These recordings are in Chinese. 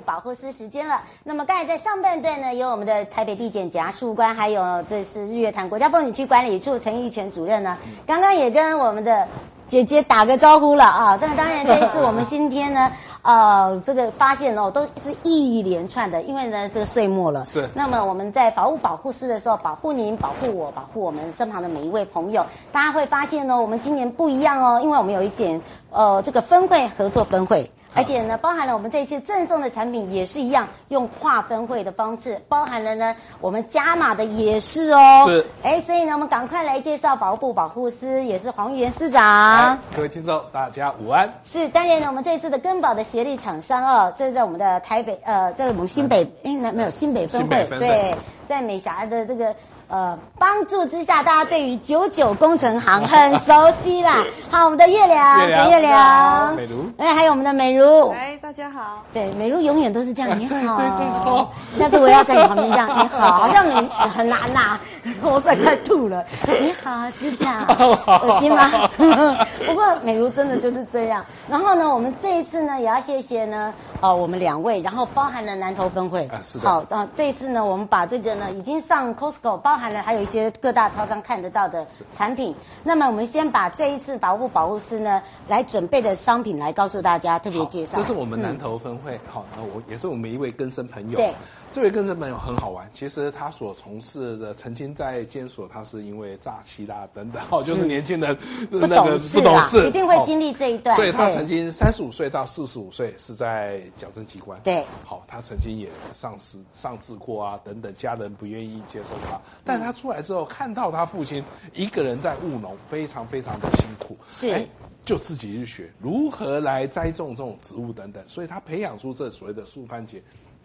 保护司时间了。那么刚才在上半段呢，有我们的台北地检检察官，还有这是日月潭国家风景区管理处陈玉泉主任呢。刚刚也跟我们的姐姐打个招呼了啊。那当然这一次我们今天呢，呃，这个发现哦，都是一连串的，因为呢这个岁末了。是。那么我们在法务保护司的时候，保护您，保护我，保护我们身旁的每一位朋友。大家会发现哦，我们今年不一样哦，因为我们有一件呃这个分会合作分会。而且呢，包含了我们这一次赠送的产品也是一样，用跨分会的方式，包含了呢，我们加码的也是哦。是。哎，所以呢，我们赶快来介绍保护部保护司，也是黄玉元司长。各位听众，大家午安。是，当然呢，我们这一次的根宝的协力厂商哦，这是在我们的台北，呃，在我们新北，哎，那没有新北分会对，在美霞的这个。呃，帮助之下，大家对于九九工程行 很熟悉啦。好，我们的月亮，月亮，月亮，美如，哎，还有我们的美如，哎，大家好。对，美如永远都是这样，你好。下次我要在你旁边这样，你好，好像很很难呐，我快快吐了。你好，师长，恶心吗？不过美如真的就是这样。然后呢，我们这一次呢，也要谢谢呢，哦，我们两位，然后包含了南投分会，是的。好，那这一次呢，我们把这个呢，已经上 Costco 包。含了还有一些各大超商看得到的产品。那么我们先把这一次法务部保护师呢来准备的商品来告诉大家，特别介绍。这是我们南投分会，好，那我也是我们一位根生朋友。对。这位更生朋友很好玩，其实他所从事的曾经在监所，他是因为诈欺啦等等，哦，就是年轻人那个不懂事，一定会经历这一段。所以他曾经三十五岁到四十五岁是在矫正机关。对，好，他曾经也上司上志过啊等等，家人不愿意接受他，但他出来之后看到他父亲一个人在务农，非常非常的辛苦，是，就自己去学如何来栽种这种植物等等，所以他培养出这所谓的树番茄。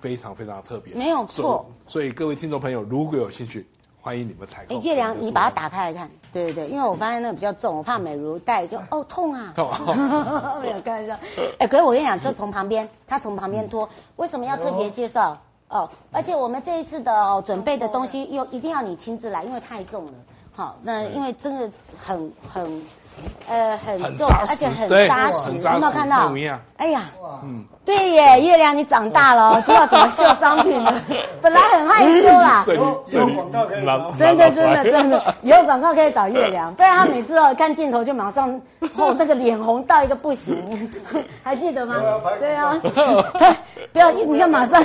非常非常特别，没有错。所，以各位听众朋友，如果有兴趣，欢迎你们采购。月亮，你把它打开来看。对对对，因为我发现那个比较重，我怕美如带就哦 痛啊。痛啊！没有开玩笑。哎，可是我跟你讲，这从旁边，他从旁边拖，为什么要特别介绍？哦，而且我们这一次的哦准备的东西又一定要你亲自来，因为太重了。好，那因为真的很很。呃，很重，而且很扎实，有没有看到？哎呀，嗯，对耶，月亮你长大了，知道怎么秀商品了。本来很害羞啦，有有广告可以找，真的真的真的。有广告可以找月亮，不然他每次哦看镜头就马上哦那个脸红到一个不行，还记得吗？对啊，不要你看马上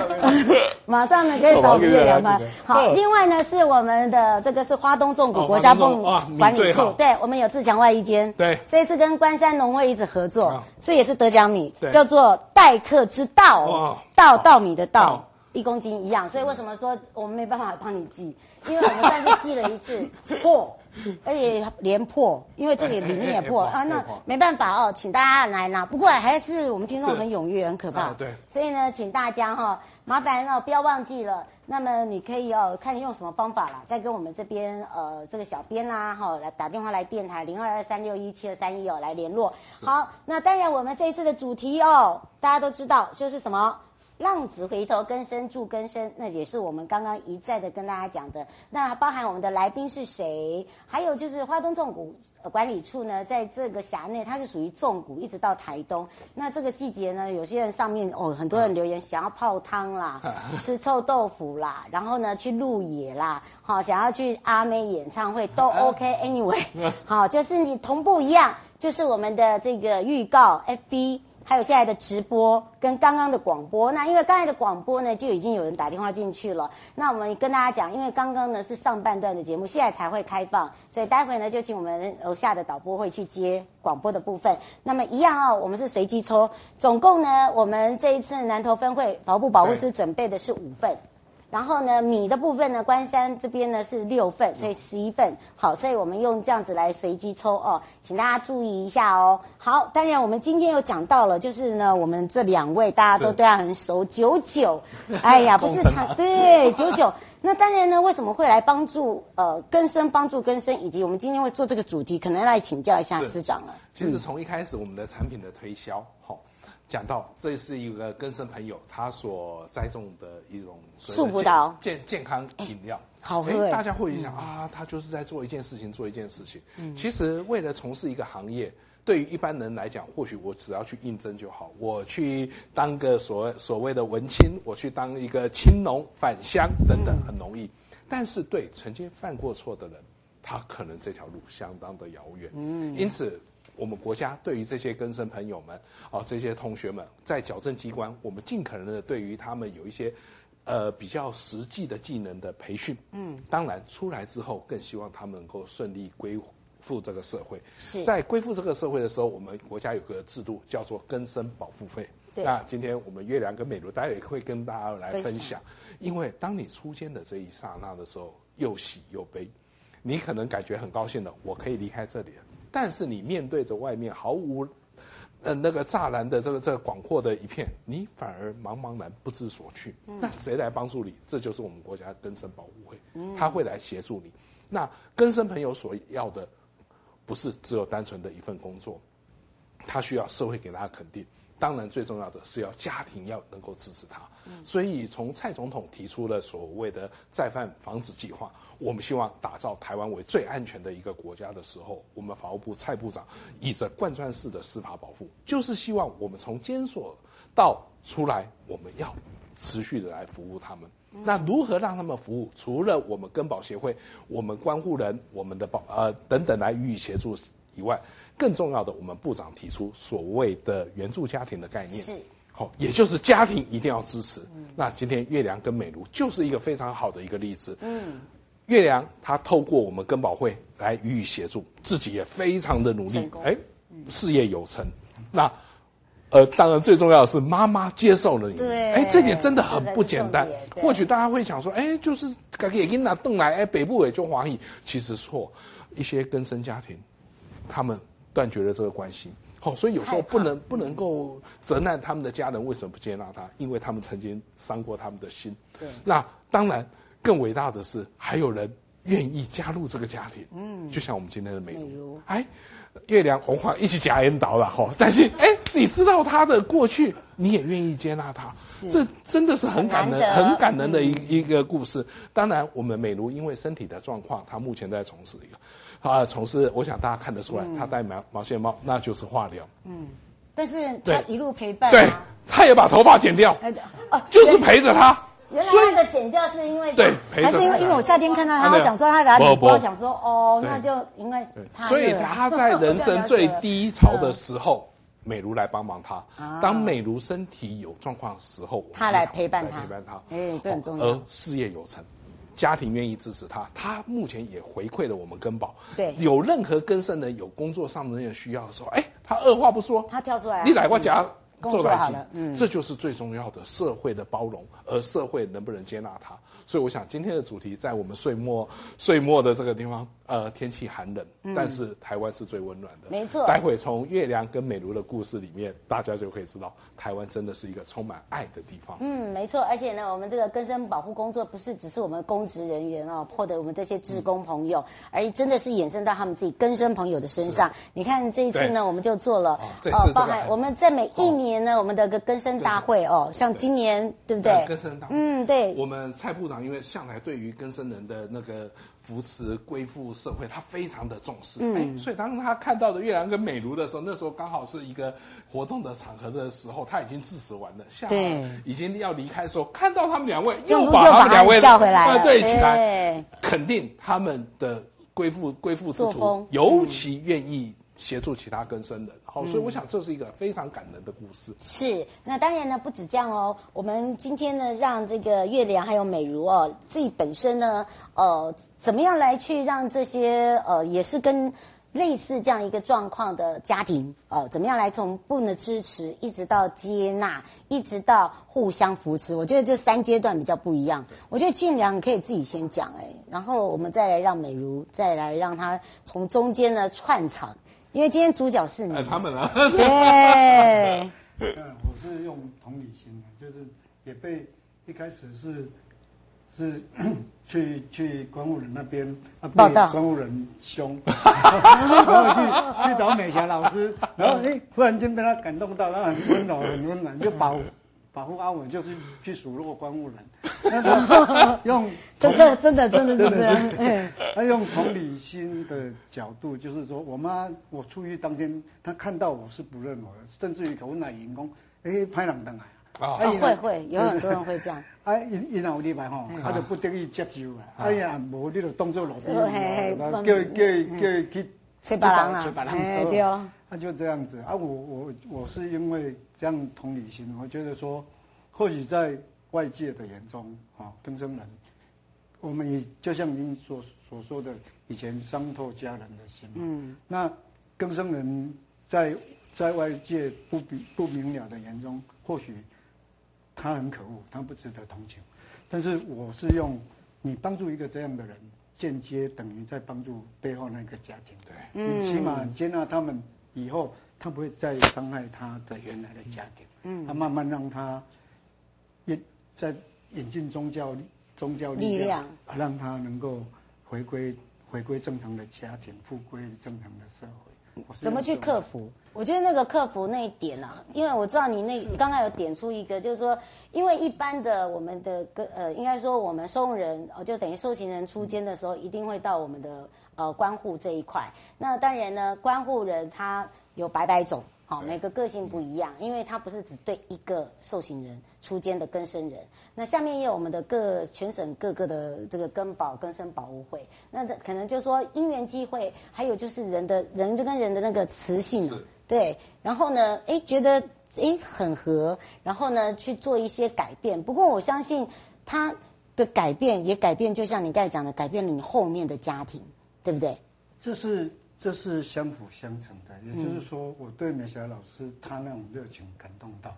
马上呢可以找月亮吗？好，另外呢是我们的这个是花东纵谷国家风管理处，对我们有自强外衣间。对，这一次跟关山农会一直合作，哦、这也是得奖米，叫做待客之道，哦、稻稻米的稻，哦、一公斤一样。所以为什么说我们没办法帮你寄？因为我们上次寄了一次 破，而且连破，因为这里里面也破啊，那没办法哦，请大家来拿。不过还是我们听众很踊跃，很可怕。对，所以呢，请大家哈、哦，麻烦哦，不要忘记了。那么你可以哦，看用什么方法啦，再跟我们这边呃这个小编啦哈、哦，来打电话来电台零二二三六一七二三一哦来联络。好，那当然我们这一次的主题哦，大家都知道就是什么。浪子回头，更生住更生，那也是我们刚刚一再的跟大家讲的。那包含我们的来宾是谁？还有就是花东纵谷管理处呢，在这个辖内，它是属于纵谷，一直到台东。那这个季节呢，有些人上面哦，很多人留言想要泡汤啦，吃臭豆腐啦，然后呢去露野啦，好，想要去阿妹演唱会都 OK。Anyway，好，就是你同步一样，就是我们的这个预告 FB。还有现在的直播跟刚刚的广播。那因为刚才的广播呢，就已经有人打电话进去了。那我们跟大家讲，因为刚刚呢是上半段的节目，现在才会开放，所以待会呢就请我们楼下的导播会去接广播的部分。那么一样、哦，我们是随机抽，总共呢，我们这一次南投分会保护保护师准备的是五份。然后呢，米的部分呢，关山这边呢是六份，所以十一份。好，所以我们用这样子来随机抽哦，请大家注意一下哦。好，当然我们今天又讲到了，就是呢，我们这两位大家都对他很熟，九九，哎呀，不是长对九九。那当然呢，为什么会来帮助呃根生帮助根生，以及我们今天会做这个主题，可能要来请教一下司长了。其实从一开始我们的产品的推销，好、嗯。讲到这是一个根生朋友他所栽种的一种树葡萄健健康饮料，好喝。大家会想、嗯、啊，他就是在做一件事情，做一件事情。嗯、其实为了从事一个行业，对于一般人来讲，或许我只要去应征就好，我去当个所所谓的文青，我去当一个青农返乡等等，很容易。嗯、但是对曾经犯过错的人，他可能这条路相当的遥远。嗯，因此。我们国家对于这些更生朋友们，啊，这些同学们，在矫正机关，我们尽可能的对于他们有一些，呃，比较实际的技能的培训。嗯，当然出来之后，更希望他们能够顺利归复这个社会。是在归复这个社会的时候，我们国家有个制度叫做更生保护费。对。那今天我们月亮跟美如，待会也会跟大家来分享。因为当你出监的这一刹那的时候，又喜又悲，你可能感觉很高兴的，我可以离开这里了。但是你面对着外面毫无，呃，那个栅栏的这个这个广阔的一片，你反而茫茫然不知所去。嗯、那谁来帮助你？这就是我们国家根生保护会，嗯、他会来协助你。那根生朋友所要的，不是只有单纯的一份工作，他需要社会给他肯定。当然，最重要的是要家庭要能够支持他。所以，从蔡总统提出了所谓的再犯防止计划，我们希望打造台湾为最安全的一个国家的时候，我们法务部蔡部长以着贯穿式的司法保护，就是希望我们从监所到出来，我们要持续的来服务他们。那如何让他们服务？除了我们根保协会、我们关护人、我们的保呃等等来予以协助以外。更重要的，我们部长提出所谓的援助家庭的概念，是好，也就是家庭一定要支持。嗯、那今天月亮跟美如就是一个非常好的一个例子。嗯，月亮他透过我们根保会来予以协助，自己也非常的努力，哎，事业有成。那呃，当然最重要的是妈妈接受了你，对，哎，这点真的很不简单。或许大家会想说，哎，就是给给拿动来，哎，北部也就华裔，其实错，一些根生家庭，他们。断绝了这个关系，好，所以有时候不能不能够责难他们的家人为什么不接纳他，因为他们曾经伤过他们的心。对，那当然更伟大的是还有人愿意加入这个家庭。嗯，就像我们今天的美如，哎，月亮红花一起夹烟倒了哈，但是 哎，你知道他的过去，你也愿意接纳他，这真的是很感人、很感人的一一个故事。当然，我们美如因为身体的状况，她目前在从事一个。啊，从事，我想大家看得出来，她戴毛毛线帽，那就是化疗。嗯，但是她一路陪伴，对，她也把头发剪掉，就是陪着他。原来他的剪掉是因为对，还是因为因为我夏天看到他，我想说他给他理光，想说哦，那就因为他。所以他在人生最低潮的时候，美如来帮忙他。当美如身体有状况的时候，他来陪伴他，陪伴他。哎，这很重要。而事业有成。家庭愿意支持他，他目前也回馈了我们根宝。对，有任何根生人有工作上的那个需要的时候，哎，他二话不说，他跳出来，你来我家做在一起，嗯，这就是最重要的社会的包容，而社会能不能接纳他？所以我想今天的主题在我们岁末岁末的这个地方。呃，天气寒冷，但是台湾是最温暖的。没错。待会从月亮跟美如的故事里面，大家就可以知道，台湾真的是一个充满爱的地方。嗯，没错。而且呢，我们这个根生保护工作不是只是我们公职人员哦，或者我们这些职工朋友，而真的是衍生到他们自己根生朋友的身上。你看这一次呢，我们就做了哦，包含我们在每一年呢，我们的个更生大会哦，像今年对不对？更生大会。嗯，对。我们蔡部长因为向来对于更生人的那个。扶持归附社会，他非常的重视。嗯，所以当他看到的月亮跟美如的时候，那时候刚好是一个活动的场合的时候，他已经致辞完了，下来已经要离开的时候，看到他们两位又把他们两位叫回来，对，起来肯定他们的归附归附之徒，尤其愿意协助其他更生人。好，所以我想这是一个非常感人的故事。是，那当然呢，不止这样哦。我们今天呢，让这个月良还有美如哦，自己本身呢，呃，怎么样来去让这些呃，也是跟。类似这样一个状况的家庭，呃，怎么样来从不能支持，一直到接纳，一直到互相扶持？我觉得这三阶段比较不一样。我觉得俊良你可以自己先讲，哎，然后我们再来让美如再来让他从中间呢串场，因为今天主角是你，哎，他们啊，对，嗯，我是用同理心的，就是也被一开始是。是 去去关务人那边啊，被关务人凶，然后去去找美霞老师，然后哎，忽然间被他感动到，他很温柔，很温暖，就保保护阿文，就是去数落关务人，用真的真的真的是这样，他用同理心的角度，就是说我妈我出狱当天，他看到我是不认我的，甚至于可问奶员工，哎，拍两灯啊。啊，会会有很多人会这样。啊，因因有礼拜吼，他就不得已接受啊。哎呀，无你就当做路边，叫叫叫去找别人啊，找别人。对啊，他就这样子啊。我我我是因为这样同理心，我觉得说，或许在外界的眼中，啊，更生人，我们也就像您所所说的，以前伤透家人的心。嗯。那更生人在在外界不比不明了的眼中，或许。他很可恶，他不值得同情，但是我是用你帮助一个这样的人，间接等于在帮助背后那个家庭。对，你起码接纳他们以后，他不会再伤害他的原来的家庭。嗯，他慢慢让他也在引进宗教宗教力量，让他能够回归回归正常的家庭，复归正常的社会。怎么去克服？我觉得那个克服那一点啊，因为我知道你那 刚刚有点出一个，就是说，因为一般的我们的呃，应该说我们收容人就等于受刑人出监的时候，一定会到我们的呃关护这一块。那当然呢，关护人他有百百种。好，每个个性不一样，因为他不是只对一个受刑人出监的更生人。那下面也有我们的各全省各个的这个根保根生保护会。那可能就是说因缘机会，还有就是人的人就跟人的那个磁性，对。然后呢，哎，觉得哎很合，然后呢去做一些改变。不过我相信他的改变也改变，就像你刚才讲的，改变了你后面的家庭，对不对？这是。这是相辅相成的，也就是说，我对美霞老师她那种热情感动到，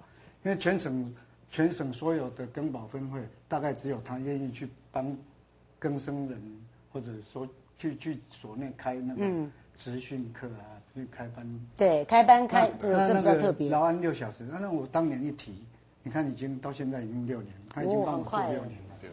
因为全省全省所有的根保分会，大概只有她愿意去帮更生人，或者说去去所内开那个职训课啊，去开班。对，开班开这个这比较特别。劳安六小时，那我当年一提，你看已经到现在已经六年，他已经帮我做六年了。对。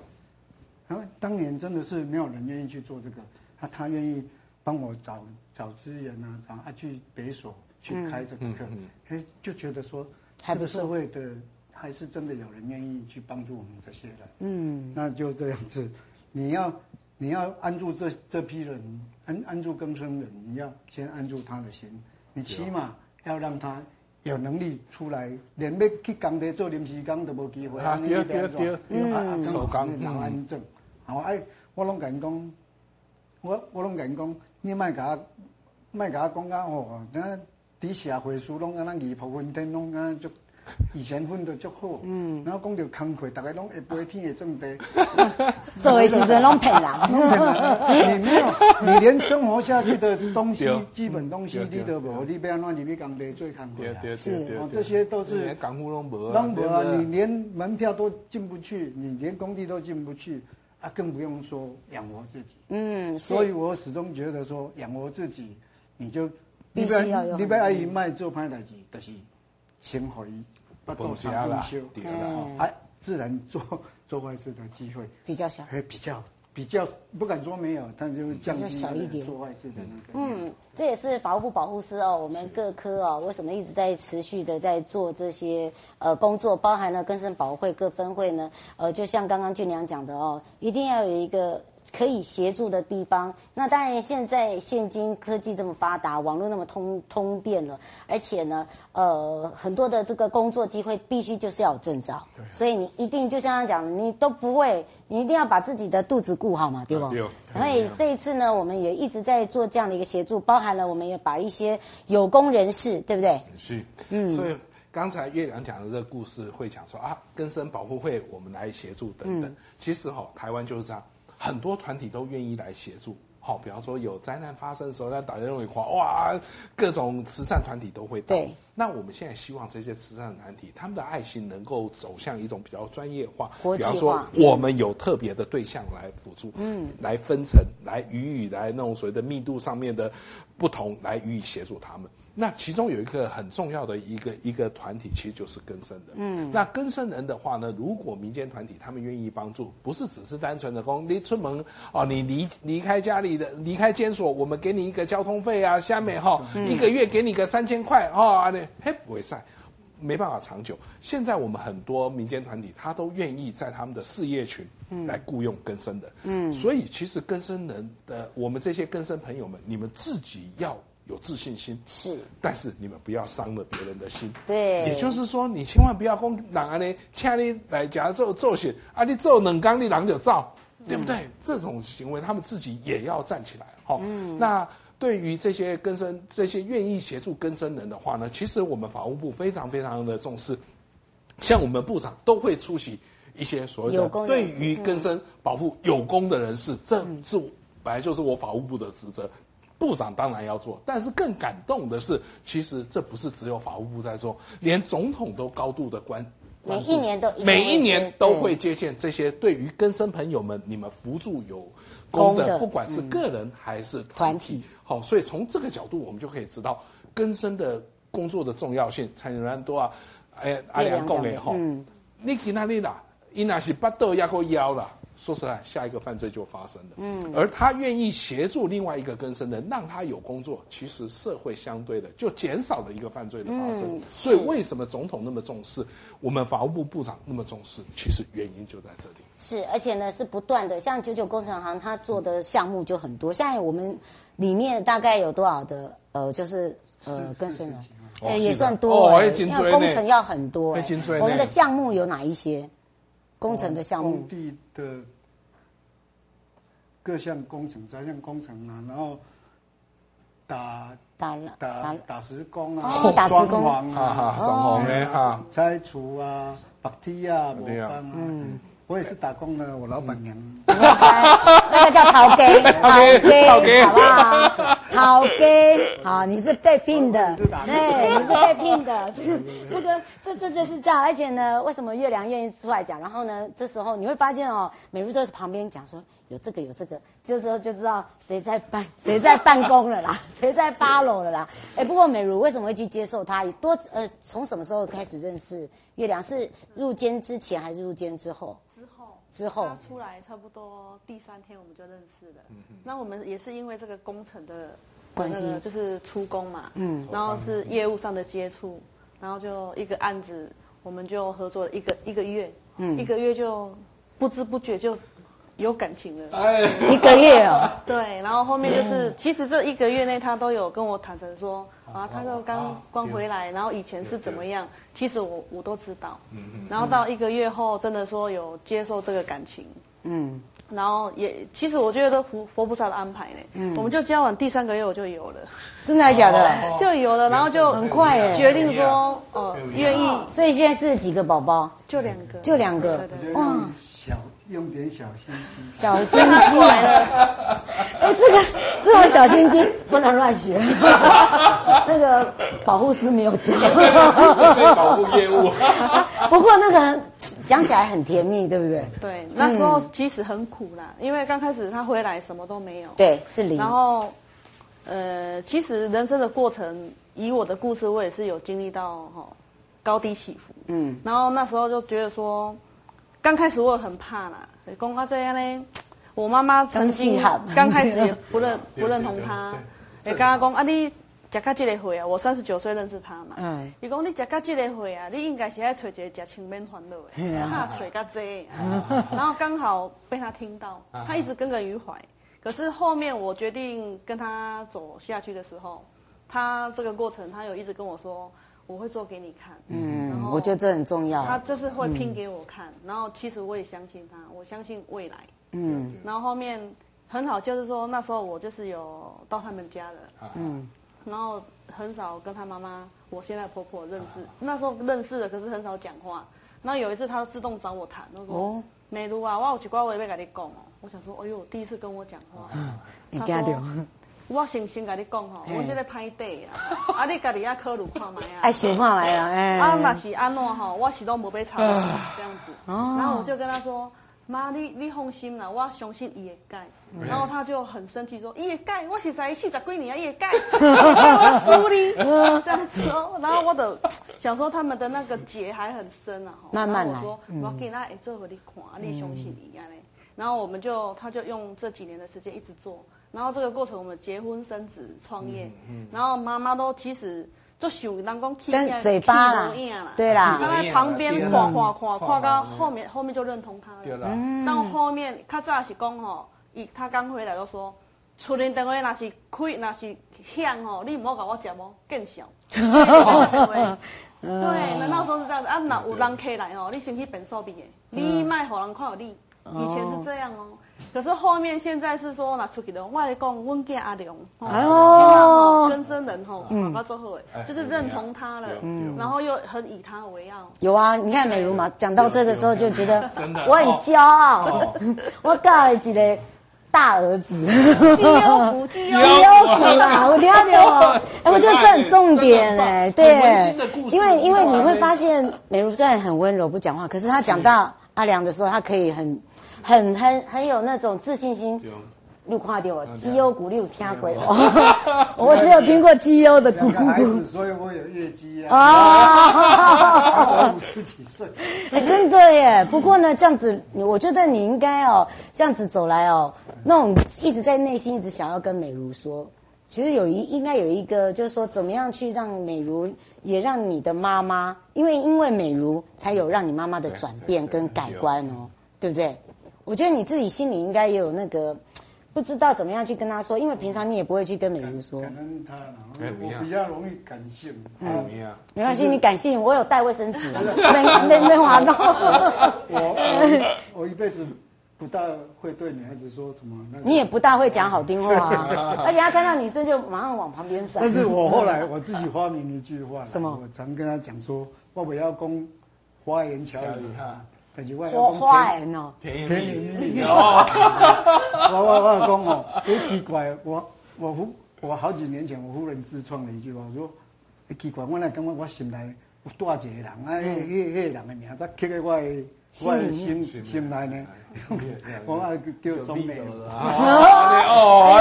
然后当年真的是没有人愿意去做这个，他他愿意帮我找。找资源啊，然后啊去北所去开这个课，哎、嗯嗯，就觉得说，这个社会的还是真的有人愿意去帮助我们这些人。嗯，那就这样子，你要你要安住这这批人，安安住更生人，你要先安住他的心，你起码要让他有能力出来，连要去工地做临时工都没机会。啊，对对对，啊，手工劳安正，好哎，我拢跟你讲，我我拢跟你讲。你莫甲我，莫甲我讲甲哦，那底下会书拢安那二铺分天拢安尼足，以前分得足好。嗯。然后讲到工课，大家拢会飞天会种地。做的时阵拢骗人。你没有，你连生活下去的东西，基本东西你都无，你要安怎入去工地做工课啊？是。哦，这些都是。连港沪拢无。拢无啊！你连门票都进不去，你连工地都进不去。啊，更不用说养活自己。嗯，所以我始终觉得说养活自己，你就必须要你被阿姨卖做歹代志，就是先互伊不多上进修，对啦，哎，自然做做坏事的机会比较小，还比较。比较不敢说没有，但就降低小一点做坏事的那个。嗯，这也是法务部保护司哦，我们各科哦，为什么一直在持续的在做这些呃工作，包含了根生保护会各分会呢？呃，就像刚刚俊良讲的哦，一定要有一个可以协助的地方。那当然，现在现今科技这么发达，网络那么通通便了，而且呢，呃，很多的这个工作机会必须就是要有证照，所以你一定就像他讲的，你都不会。你一定要把自己的肚子顾好嘛，对不？对。所以这一次呢，我们也一直在做这样的一个协助，包含了我们也把一些有功人士，对不对？是，嗯。所以刚才月亮讲的这个故事，会讲说啊，根生保护会我们来协助等等。嗯、其实哈、哦，台湾就是这样，很多团体都愿意来协助。好，比方说有灾难发生的时候，那打电话，哇，各种慈善团体都会到。对。那我们现在希望这些慈善团体，他们的爱心能够走向一种比较专业化。化。比方说，我们有特别的对象来辅助，嗯，来分层，来予以来那种所谓的密度上面的不同，来予以协助他们。那其中有一个很重要的一个一个团体，其实就是更生人。嗯，那更生人的话呢，如果民间团体他们愿意帮助，不是只是单纯的说你出门哦，你离离开家里的离开监所，我们给你一个交通费啊，下面哈、哦嗯、一个月给你个三千块哦，啊，你嘿不会晒，没办法长久。现在我们很多民间团体，他都愿意在他们的事业群来雇佣更生人。嗯，所以其实更生人的我们这些更生朋友们，你们自己要。有自信心是，但是你们不要伤了别人的心。对，也就是说，你千万不要讲人啊，你请你来家做做些啊，你做冷刚，你人就造，对不对？嗯、这种行为，他们自己也要站起来。好、嗯，那对于这些根生、这些愿意协助根生人的话呢，其实我们法务部非常非常的重视，像我们部长都会出席一些所谓的对于根生保护有功的人士，这是本来就是我法务部的职责。部长当然要做，但是更感动的是，其实这不是只有法务部在做，连总统都高度的关，每一年都每一年都会接见这些对于根生朋友们，你们扶助有功的，的。不管是个人还是团体，好、嗯，所以从这个角度，我们就可以知道根深的工作的重要性。蔡英文多啊，哎，阿良讲的哈，你去哪里啦？伊那是巴豆也过腰了。说实在，下一个犯罪就发生了。嗯，而他愿意协助另外一个更生人，让他有工作，其实社会相对的就减少了一个犯罪的发生。嗯，所以为什么总统那么重视，我们法务部部长那么重视？其实原因就在这里。是，而且呢是不断的，像九九工程行他做的项目就很多。现在我们里面大概有多少的呃，就是呃更生人，哎、欸、也算多，哦，因为工程要很多。我们的项目有哪一些？工程的项目，工地的各项工程，专项工程啊，然后打打打打打石工啊，哦、打石工。啊，装潢的啊，拆除啊，白梯啊，木板啊，嗯。我也是打工的，我老板娘。那个叫 陶给，陶给，好不好？陶给，好，你是被聘的，对，你是被聘的。这个，这这就是这样。而且呢，为什么月亮愿意出来讲？然后呢，这时候你会发现哦，美如在旁边讲说有这个有这个，这时候就知道谁在办 谁在办公了啦，谁在八楼了啦。哎，不过美如为什么会去接受他？多呃，从什么时候开始认识月亮？是入监之前还是入监之后？之后他出来差不多第三天我们就认识了。嗯嗯。那我们也是因为这个工程的关系，就是出工嘛。嗯。然后是业务上的接触，然后就一个案子，我们就合作了一个一个月。嗯。一个月就不知不觉就有感情了。哎。一个月哦。对，然后后面就是，其实这一个月内他都有跟我坦诚说，啊，他说刚刚回来，然后以前是怎么样。其实我我都知道，嗯嗯，然后到一个月后，真的说有接受这个感情，嗯，然后也其实我觉得都佛佛菩萨的安排呢，嗯，我们就交往第三个月我就有了，真的还假的？就有了，然后就很快哎，决定说哦愿意，所以现在是几个宝宝？就两个，就两个，哇。用点小心机，小心机来了。哎，这个这种小心机不能乱学。那个保护师没有教。保护业务。不过那个讲起来很甜蜜，对不对？对，那时候其实很苦啦，因为刚开始他回来什么都没有。对，是零。然后，呃，其实人生的过程，以我的故事，我也是有经历到哈高低起伏。嗯。然后那时候就觉得说。刚开始我也很怕啦，讲啊这样呢，我妈妈曾经刚开始也不认不认同他，也跟他讲啊，你食到这个岁啊，我三十九岁认识他嘛，嗯，伊讲你食到这个岁啊，你应该是要找一个吃清面欢乐的，怕找个这，然后刚好被他听到，他一直耿耿于怀，可是后面我决定跟他走下去的时候，他这个过程他有一直跟我说。我会做给你看。嗯，我觉得这很重要。他就是会拼给我看，然后其实我也相信他，我相信未来。嗯，然后后面很好，就是说那时候我就是有到他们家的，嗯，然后很少跟他妈妈，我现在婆婆认识，那时候认识的，可是很少讲话。然后有一次他自动找我谈，他说：“美如啊，我有几句话我要跟你讲哦。”我想说：“哎呦，第一次跟我讲话。”他说。我先先跟你讲吼，我这个歹底啊，啊你家己啊考虑看卖啊。哎，想看卖啊，哎。啊，那是安怎吼，我是拢无被吵，这样子。哦。然后我就跟他说，妈，你你放心啦，我相信伊会改。然后他就很生气说，伊会改，我是才四十几年啊，伊会改。我输你，这样子哦。然后我的想说他们的那个结还很深啊。慢慢来。我说，我给他会做给你看，你相信伊安尼。然后我们就，他就用这几年的时间一直做。然后这个过程，我们结婚、生子、创业，嗯嗯、然后妈妈都其实就想人讲，跟嘴巴啦，对啦，他在旁边夸夸夸夸到后面，后面就认同他了。到后面他早是讲吼，一他刚回来就说，厝里电话那是开那是响吼，你唔好甲我讲哦，更小。对，难道说是这样子啊，那有人客来哦，你先去变数比的，你卖互人看有你，以前是这样哦。可是后面现在是说拿出去的，我来讲，温家阿良，哎呦，跟生人吼，好到最后哎，就是认同他了，然后又很以他为傲。有啊，你看美如嘛，讲到这个时候就觉得 我很骄傲，我嫁了几个大儿子，绩优股，绩优股啦，我听到没有？哎，我觉得这很 重点哎，对，因为因为你会发现美如虽然很温柔不讲话，可是她讲到阿良的时候，她可以很。很很很有那种自信心，你有看到我绩优股，你有听过？我只有听过绩优的股，所以我有业绩啊。五十几岁，哎，真的耶。不过呢，这样子，我觉得你应该哦，这样子走来哦，那种一直在内心一直想要跟美如说，其实有一应该有一个，就是说怎么样去让美如也让你的妈妈，因为因为美如才有让你妈妈的转变跟改观哦，对不对？我觉得你自己心里应该也有那个，不知道怎么样去跟他说，因为平常你也不会去跟美人说。可能他，我比较容易感性。嗯，没关系，你感性，我有带卫生纸，没没没玩到。我我一辈子不大会对女孩子说什么。你也不大会讲好听话啊，而且他看到女生就马上往旁边闪。但是我后来我自己发明一句话，什么？我常跟他讲说，我不要讲花言巧语哈。花花言哦，甜言蜜语哦。我我我讲哦，好奇怪，我我夫我好几年前我夫人自创了一句话，我说，奇怪，我来感觉我心内有多一个人，啊，迄迄迄个人的名，他刻在我的我的心心内呢。我爱叫中美 哦，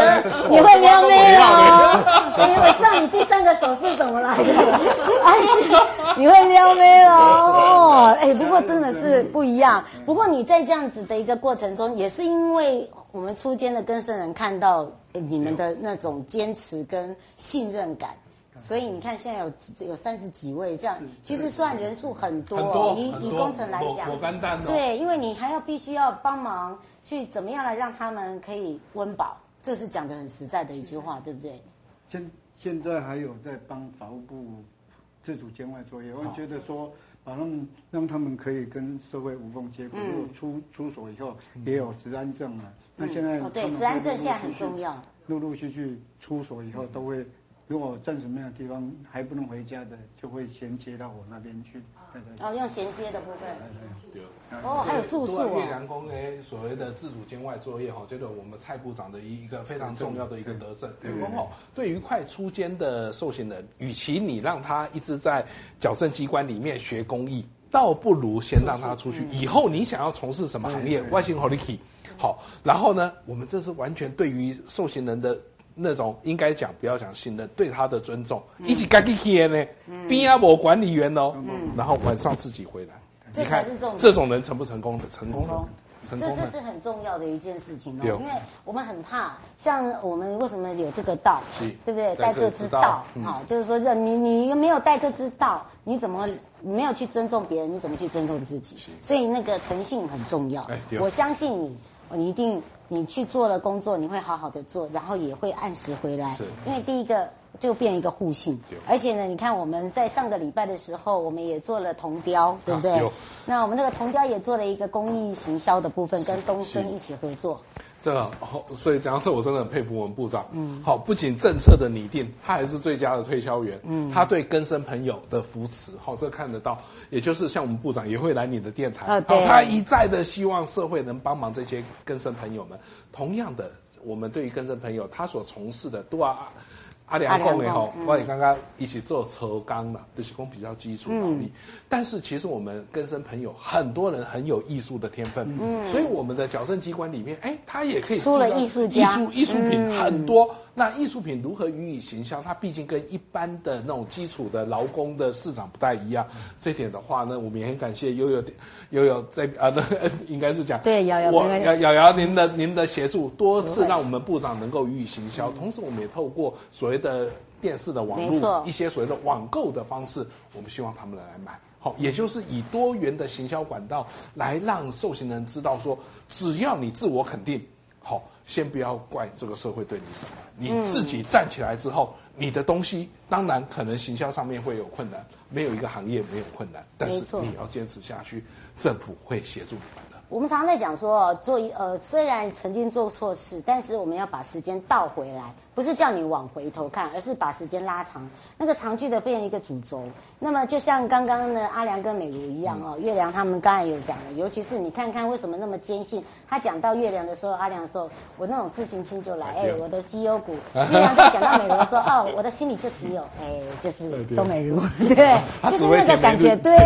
你会撩妹哦？因为这样你第三个手势怎么来的？哎，你会撩妹哦？哎，不过真的是不一样。不过你在这样子的一个过程中，也是因为我们初间的跟生人看到你们的那种坚持跟信任感。所以你看，现在有有三十几位这样，其实算人数很多。以以工程来讲，对，因为你还要必须要帮忙去怎么样来让他们可以温饱，这是讲的很实在的一句话，对不对？现现在还有在帮法务部自主监外作业，我觉得说把他们让他们可以跟社会无缝接轨。如果出出所以后也有治安证了，那现在哦对，治安证现在很重要。陆陆续续出所以后都会。如果暂时没有地方还不能回家的，就会衔接到我那边去。对对。哦，用衔接的部分。对。哦，还有住宿哦。所谓的自主监外作业哈，这个我们蔡部长的一一个非常重要的一个德政。对。哦，对。于快出监的受刑人，与其你让他一直在矫正机关里面学公益，倒不如先让他出去。以后你想要从事什么行业，外星 h o l i k y 好，然后呢，我们这是完全对。于受刑人的。那种应该讲不要讲信任，对他的尊重，一起干起呢，边啊我管理员哦，然后晚上自己回来，这才是重点。这种人成不成功的？成功的，成功。这这是很重要的一件事情哦，因为我们很怕，像我们为什么有这个道，对不对？待客之道，好，就是说，这你你没有待客之道，你怎么没有去尊重别人？你怎么去尊重自己？所以那个诚信很重要。我相信你，你一定。你去做了工作，你会好好的做，然后也会按时回来。是，因为第一个就变一个互信。而且呢，你看我们在上个礼拜的时候，我们也做了铜雕，对不对？啊、那我们那个铜雕也做了一个公益行销的部分，跟东森一起合作。这所以讲到这，我真的很佩服我们部长。嗯，好，不仅政策的拟定，他还是最佳的推销员。嗯，他对更生朋友的扶持，好，这看得到。也就是像我们部长也会来你的电台，哦，对，他一再的希望社会能帮忙这些更生朋友们。同样的，我们对于更生朋友，他所从事的都要。阿良讲的吼，我也刚刚一起做车钢嘛，就是工比较基础劳力。嗯、但是其实我们根生朋友很多人很有艺术的天分，嗯，所以我们的矫正机关里面，哎，他也可以出了艺术家，艺术艺术品很多。嗯那艺术品如何予以行销？它毕竟跟一般的那种基础的劳工的市场不太一样。这点的话呢，我们也很感谢悠悠，悠悠在啊，那 应该是讲对瑶瑶，我瑶瑶瑶您的您的协助，多次让我们部长能够予以行销。同时，我们也透过所谓的电视的网络，一些所谓的网购的方式，我们希望他们来买。好，也就是以多元的行销管道来让受刑人知道说，只要你自我肯定，好。先不要怪这个社会对你什么，你自己站起来之后，嗯、你的东西当然可能行销上面会有困难，没有一个行业没有困难，但是你要坚持下去，政府会协助你。我们常常在讲说，做一呃，虽然曾经做错事，但是我们要把时间倒回来，不是叫你往回头看，而是把时间拉长，那个长距的变成一个主轴。那么就像刚刚的阿良跟美如一样哦，月亮他们刚才有讲了，尤其是你看看为什么那么坚信。他讲到月亮的时候，阿良的时候，我那种自信心就来，哎，我的绩优股。月亮在讲到美如说，哦，我的心里就只有，哎，就是 周美如，对，就是那个感觉，对，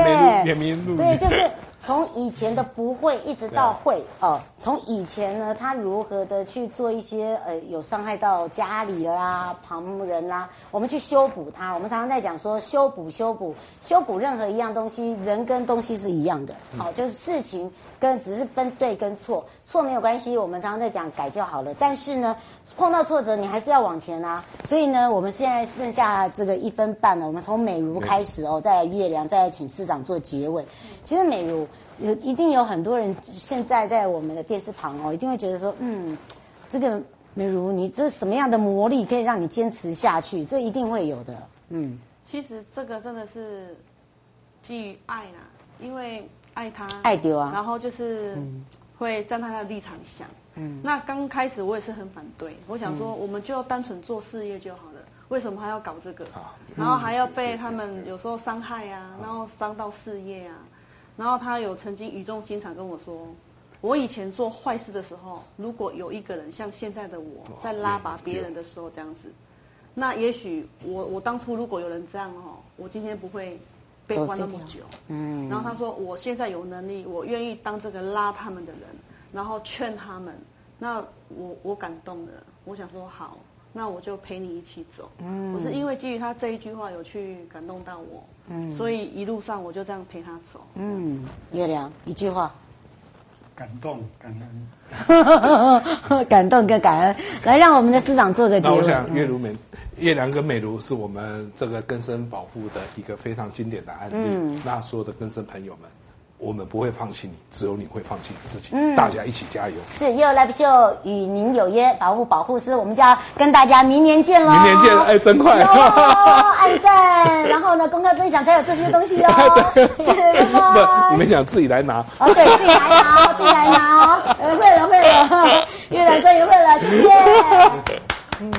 对，就是。从以前的不会一直到会哦，从以前呢，他如何的去做一些呃有伤害到家里啦、旁人啦，我们去修补它。我们常常在讲说修补、修补、修补任何一样东西，人跟东西是一样的，好，就是事情跟只是分对跟错，错没有关系，我们常常在讲改就好了。但是呢，碰到挫折你还是要往前啊。所以呢，我们现在剩下这个一分半了，我们从美如开始哦，再来月亮，再来请市长做结尾。其实美如。有一定有很多人现在在我们的电视旁哦，一定会觉得说，嗯，这个美如你这什么样的魔力可以让你坚持下去？这一定会有的，嗯。其实这个真的是基于爱啦，因为爱他，爱丢啊，然后就是会站在他的立场想。嗯。那刚开始我也是很反对，我想说我们就单纯做事业就好了，为什么还要搞这个？然后还要被他们有时候伤害啊，然后伤到事业啊。然后他有曾经语重心长跟我说，我以前做坏事的时候，如果有一个人像现在的我在拉拔别人的时候这样子，那也许我我当初如果有人这样哦，我今天不会被关那么久。嗯。然后他说，我现在有能力，我愿意当这个拉他们的人，然后劝他们。那我我感动了，我想说好。那我就陪你一起走。嗯，我是因为基于他这一句话有去感动到我，嗯，所以一路上我就这样陪他走。嗯，月亮一句话，感动感恩，感动跟感恩，来让我们的司长做个结那。我想月如美、月亮跟美如是我们这个根生保护的一个非常经典的案例。嗯，那所有的根生朋友们。我们不会放弃你，只有你会放弃你自己。嗯，大家一起加油！是 YOYO Live Show 与您有约，保护保护师，我们就要跟大家明年见喽！明年见，哎，真快！哦，按赞，然后呢，公开分享才有这些东西哦。对，拜拜。你们想自己来拿？哦，对，自己来拿哦，自己来拿哦。呃，会了，会了，月亮终于会了，谢谢。嗯。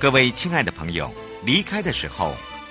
各位亲爱的朋友，离开的时候。